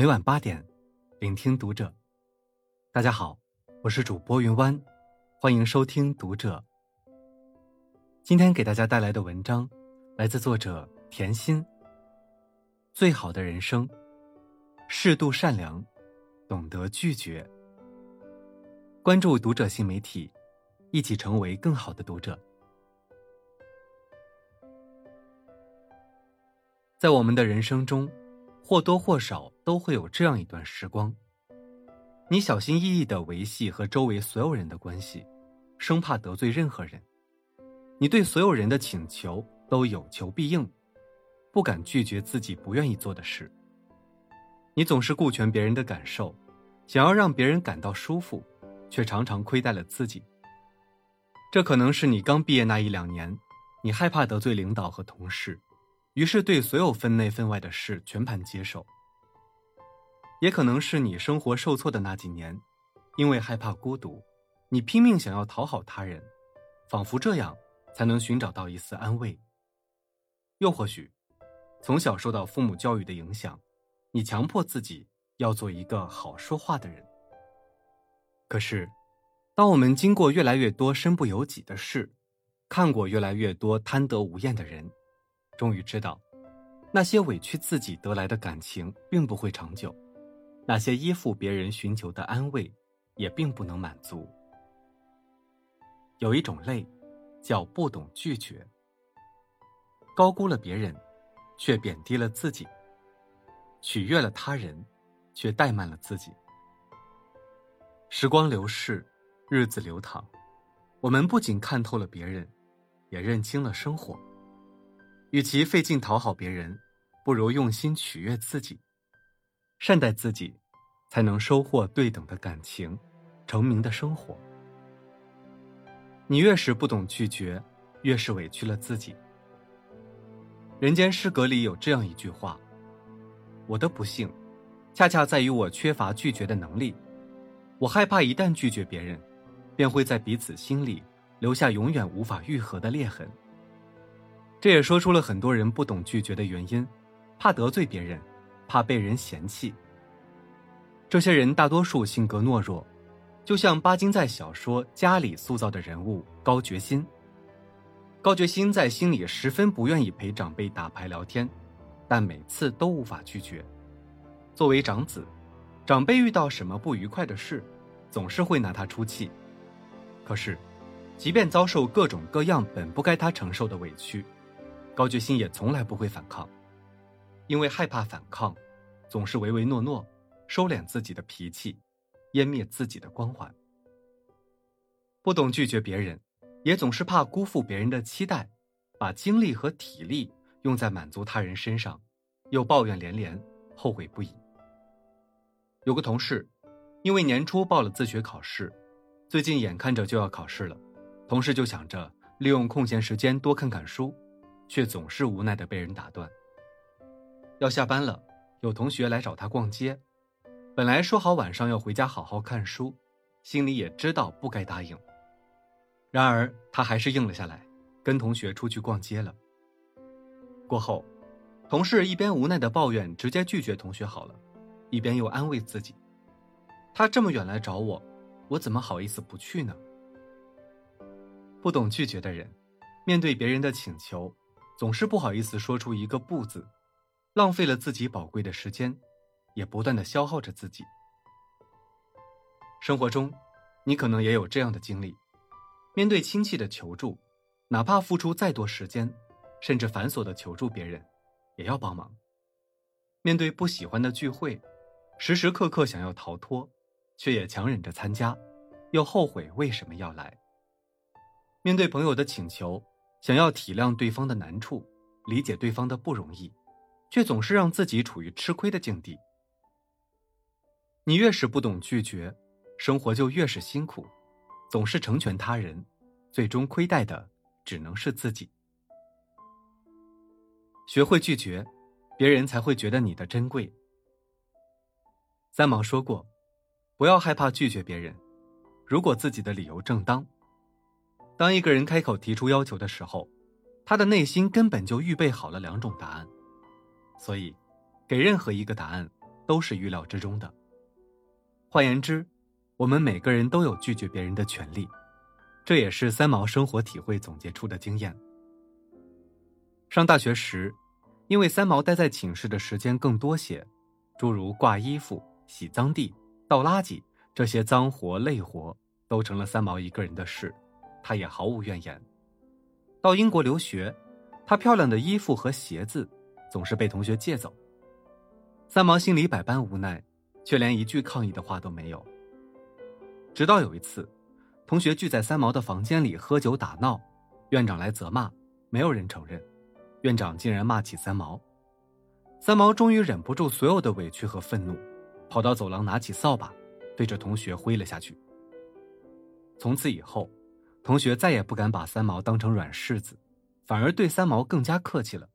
每晚八点，聆听读者。大家好，我是主播云湾，欢迎收听读者。今天给大家带来的文章来自作者甜心。最好的人生，适度善良，懂得拒绝。关注读者新媒体，一起成为更好的读者。在我们的人生中。或多或少都会有这样一段时光，你小心翼翼的维系和周围所有人的关系，生怕得罪任何人。你对所有人的请求都有求必应，不敢拒绝自己不愿意做的事。你总是顾全别人的感受，想要让别人感到舒服，却常常亏待了自己。这可能是你刚毕业那一两年，你害怕得罪领导和同事。于是，对所有分内分外的事全盘接受。也可能是你生活受挫的那几年，因为害怕孤独，你拼命想要讨好他人，仿佛这样才能寻找到一丝安慰。又或许，从小受到父母教育的影响，你强迫自己要做一个好说话的人。可是，当我们经过越来越多身不由己的事，看过越来越多贪得无厌的人。终于知道，那些委屈自己得来的感情并不会长久，那些依附别人寻求的安慰，也并不能满足。有一种累，叫不懂拒绝。高估了别人，却贬低了自己；取悦了他人，却怠慢了自己。时光流逝，日子流淌，我们不仅看透了别人，也认清了生活。与其费劲讨好别人，不如用心取悦自己，善待自己，才能收获对等的感情，成名的生活。你越是不懂拒绝，越是委屈了自己。人间失格里有这样一句话：“我的不幸，恰恰在于我缺乏拒绝的能力。我害怕一旦拒绝别人，便会在彼此心里留下永远无法愈合的裂痕。”这也说出了很多人不懂拒绝的原因，怕得罪别人，怕被人嫌弃。这些人大多数性格懦弱，就像巴金在小说《家》里塑造的人物高觉新。高觉新在心里十分不愿意陪长辈打牌聊天，但每次都无法拒绝。作为长子，长辈遇到什么不愉快的事，总是会拿他出气。可是，即便遭受各种各样本不该他承受的委屈，高觉新也从来不会反抗，因为害怕反抗，总是唯唯诺诺，收敛自己的脾气，湮灭自己的光环。不懂拒绝别人，也总是怕辜负别人的期待，把精力和体力用在满足他人身上，又抱怨连连，后悔不已。有个同事，因为年初报了自学考试，最近眼看着就要考试了，同事就想着利用空闲时间多看看书。却总是无奈的被人打断。要下班了，有同学来找他逛街，本来说好晚上要回家好好看书，心里也知道不该答应。然而他还是应了下来，跟同学出去逛街了。过后，同事一边无奈的抱怨直接拒绝同学好了，一边又安慰自己：他这么远来找我，我怎么好意思不去呢？不懂拒绝的人，面对别人的请求。总是不好意思说出一个不字，浪费了自己宝贵的时间，也不断的消耗着自己。生活中，你可能也有这样的经历：面对亲戚的求助，哪怕付出再多时间，甚至繁琐的求助别人，也要帮忙；面对不喜欢的聚会，时时刻刻想要逃脱，却也强忍着参加，又后悔为什么要来；面对朋友的请求。想要体谅对方的难处，理解对方的不容易，却总是让自己处于吃亏的境地。你越是不懂拒绝，生活就越是辛苦，总是成全他人，最终亏待的只能是自己。学会拒绝，别人才会觉得你的珍贵。三毛说过：“不要害怕拒绝别人，如果自己的理由正当。”当一个人开口提出要求的时候，他的内心根本就预备好了两种答案，所以，给任何一个答案，都是预料之中的。换言之，我们每个人都有拒绝别人的权利，这也是三毛生活体会总结出的经验。上大学时，因为三毛待在寝室的时间更多些，诸如挂衣服、洗脏地、倒垃圾这些脏活累活，都成了三毛一个人的事，他也毫无怨言。到英国留学，他漂亮的衣服和鞋子总是被同学借走。三毛心里百般无奈，却连一句抗议的话都没有。直到有一次，同学聚在三毛的房间里喝酒打闹，院长来责骂，没有人承认，院长竟然骂起三毛。三毛终于忍不住所有的委屈和愤怒，跑到走廊拿起扫把，对着同学挥了下去。从此以后。同学再也不敢把三毛当成软柿子，反而对三毛更加客气了。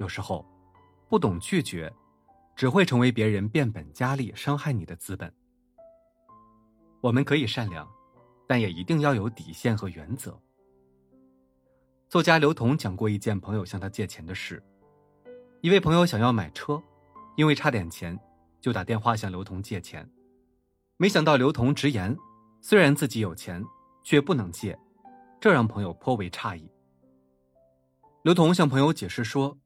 有时候，不懂拒绝，只会成为别人变本加厉伤害你的资本。我们可以善良，但也一定要有底线和原则。作家刘同讲过一件朋友向他借钱的事：一位朋友想要买车，因为差点钱，就打电话向刘同借钱，没想到刘同直言。虽然自己有钱，却不能借，这让朋友颇为诧异。刘同向朋友解释说，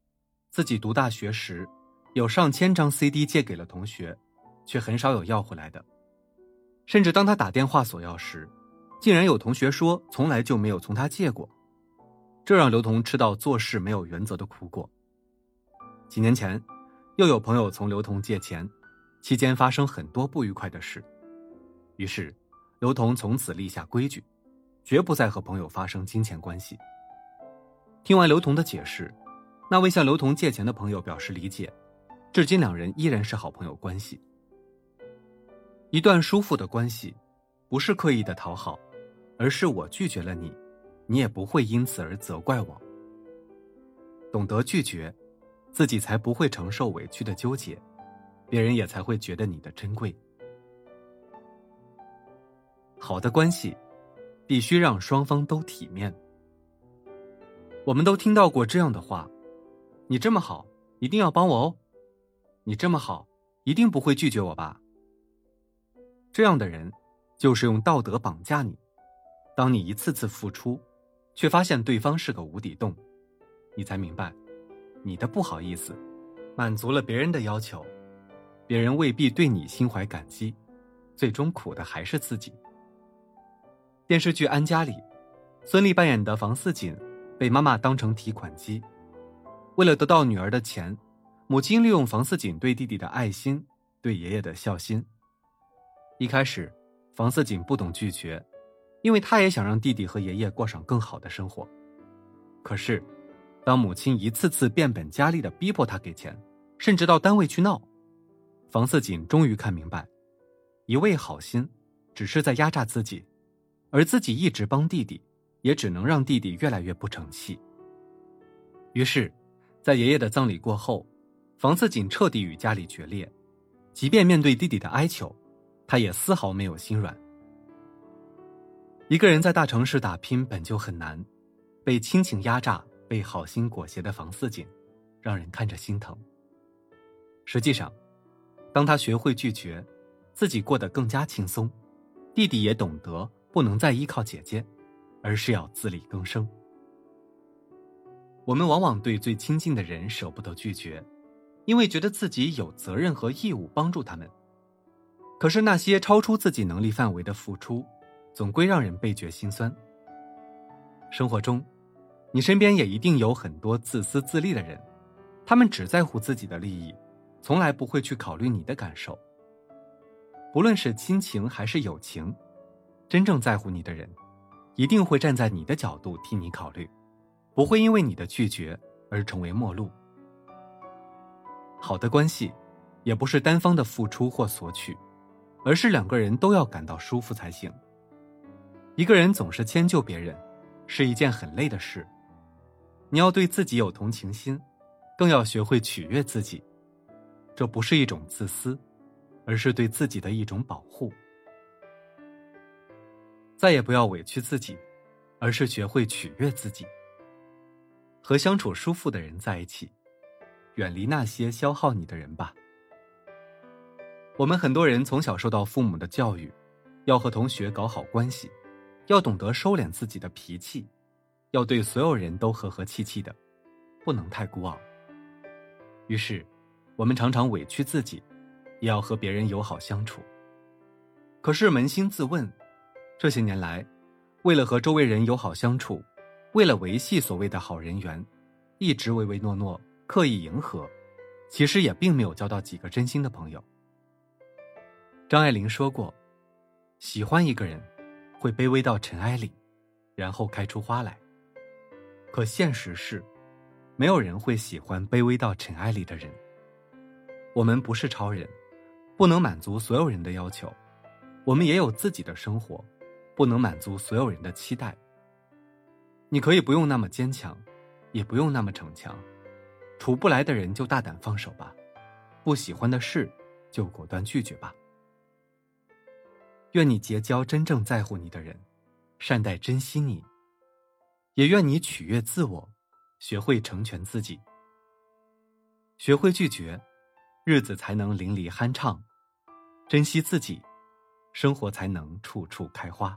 自己读大学时，有上千张 CD 借给了同学，却很少有要回来的。甚至当他打电话索要时，竟然有同学说从来就没有从他借过，这让刘同吃到做事没有原则的苦果。几年前，又有朋友从刘同借钱，期间发生很多不愉快的事，于是。刘同从此立下规矩，绝不再和朋友发生金钱关系。听完刘同的解释，那位向刘同借钱的朋友表示理解，至今两人依然是好朋友关系。一段舒服的关系，不是刻意的讨好，而是我拒绝了你，你也不会因此而责怪我。懂得拒绝，自己才不会承受委屈的纠结，别人也才会觉得你的珍贵。好的关系，必须让双方都体面。我们都听到过这样的话：“你这么好，一定要帮我哦。”“你这么好，一定不会拒绝我吧？”这样的人，就是用道德绑架你。当你一次次付出，却发现对方是个无底洞，你才明白，你的不好意思，满足了别人的要求，别人未必对你心怀感激，最终苦的还是自己。电视剧《安家》里，孙俪扮演的房似锦被妈妈当成提款机。为了得到女儿的钱，母亲利用房似锦对弟弟的爱心、对爷爷的孝心。一开始，房似锦不懂拒绝，因为他也想让弟弟和爷爷过上更好的生活。可是，当母亲一次次变本加厉的逼迫他给钱，甚至到单位去闹，房似锦终于看明白，一味好心，只是在压榨自己。而自己一直帮弟弟，也只能让弟弟越来越不成器。于是，在爷爷的葬礼过后，房似锦彻底与家里决裂。即便面对弟弟的哀求，他也丝毫没有心软。一个人在大城市打拼本就很难，被亲情压榨、被好心裹挟的房似锦，让人看着心疼。实际上，当他学会拒绝，自己过得更加轻松，弟弟也懂得。不能再依靠姐姐，而是要自力更生。我们往往对最亲近的人舍不得拒绝，因为觉得自己有责任和义务帮助他们。可是那些超出自己能力范围的付出，总归让人倍觉心酸。生活中，你身边也一定有很多自私自利的人，他们只在乎自己的利益，从来不会去考虑你的感受。不论是亲情还是友情。真正在乎你的人，一定会站在你的角度替你考虑，不会因为你的拒绝而成为陌路。好的关系，也不是单方的付出或索取，而是两个人都要感到舒服才行。一个人总是迁就别人，是一件很累的事。你要对自己有同情心，更要学会取悦自己。这不是一种自私，而是对自己的一种保护。再也不要委屈自己，而是学会取悦自己。和相处舒服的人在一起，远离那些消耗你的人吧。我们很多人从小受到父母的教育，要和同学搞好关系，要懂得收敛自己的脾气，要对所有人都和和气气的，不能太孤傲。于是，我们常常委屈自己，也要和别人友好相处。可是扪心自问，这些年来，为了和周围人友好相处，为了维系所谓的好人缘，一直唯唯诺诺，刻意迎合，其实也并没有交到几个真心的朋友。张爱玲说过：“喜欢一个人，会卑微到尘埃里，然后开出花来。”可现实是，没有人会喜欢卑微到尘埃里的人。我们不是超人，不能满足所有人的要求，我们也有自己的生活，不能满足所有人的期待。你可以不用那么坚强，也不用那么逞强，处不来的人就大胆放手吧，不喜欢的事就果断拒绝吧。愿你结交真正在乎你的人，善待珍惜你。也愿你取悦自我，学会成全自己。学会拒绝，日子才能淋漓酣畅；珍惜自己，生活才能处处开花。